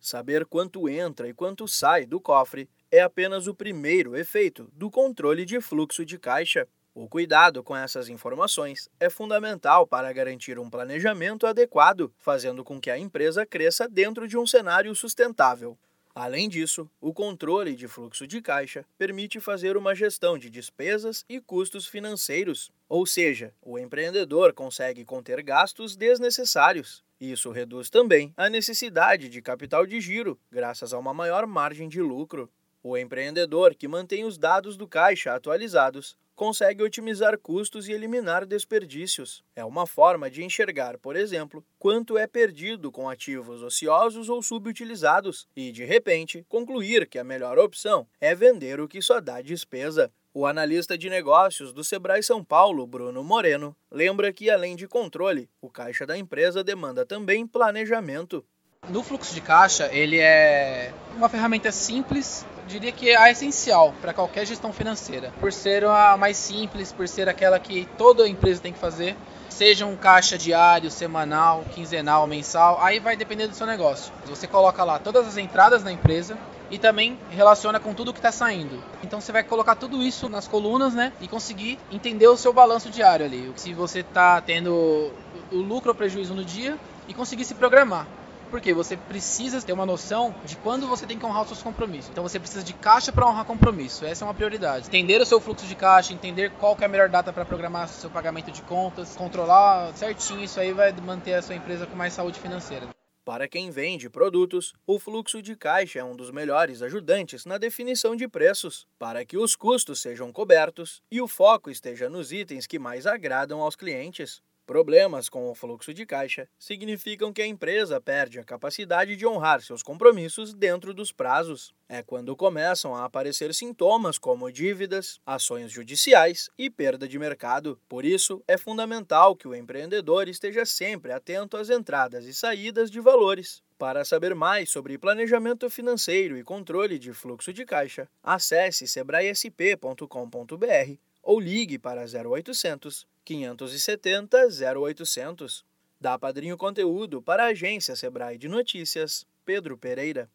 Saber quanto entra e quanto sai do cofre é apenas o primeiro efeito do controle de fluxo de caixa. O cuidado com essas informações é fundamental para garantir um planejamento adequado, fazendo com que a empresa cresça dentro de um cenário sustentável. Além disso, o controle de fluxo de caixa permite fazer uma gestão de despesas e custos financeiros, ou seja, o empreendedor consegue conter gastos desnecessários. Isso reduz também a necessidade de capital de giro, graças a uma maior margem de lucro. O empreendedor que mantém os dados do caixa atualizados consegue otimizar custos e eliminar desperdícios. É uma forma de enxergar, por exemplo, quanto é perdido com ativos ociosos ou subutilizados e, de repente, concluir que a melhor opção é vender o que só dá despesa. O analista de negócios do Sebrae São Paulo, Bruno Moreno, lembra que, além de controle, o caixa da empresa demanda também planejamento. No fluxo de caixa, ele é uma ferramenta simples, diria que é essencial para qualquer gestão financeira, por ser a mais simples, por ser aquela que toda empresa tem que fazer, seja um caixa diário, semanal, quinzenal, mensal, aí vai depender do seu negócio. Você coloca lá todas as entradas da empresa e também relaciona com tudo que está saindo. Então você vai colocar tudo isso nas colunas, né, e conseguir entender o seu balanço diário ali, se você está tendo o lucro ou prejuízo no dia e conseguir se programar. Porque você precisa ter uma noção de quando você tem que honrar os seus compromissos. Então você precisa de caixa para honrar compromisso. Essa é uma prioridade. Entender o seu fluxo de caixa, entender qual é a melhor data para programar seu pagamento de contas, controlar certinho, isso aí vai manter a sua empresa com mais saúde financeira. Para quem vende produtos, o fluxo de caixa é um dos melhores ajudantes na definição de preços, para que os custos sejam cobertos e o foco esteja nos itens que mais agradam aos clientes. Problemas com o fluxo de caixa significam que a empresa perde a capacidade de honrar seus compromissos dentro dos prazos. É quando começam a aparecer sintomas como dívidas, ações judiciais e perda de mercado. Por isso, é fundamental que o empreendedor esteja sempre atento às entradas e saídas de valores. Para saber mais sobre planejamento financeiro e controle de fluxo de caixa, acesse sebraesp.com.br ou ligue para 0800 570 0800. Da Padrinho Conteúdo para a agência Sebrae de Notícias, Pedro Pereira.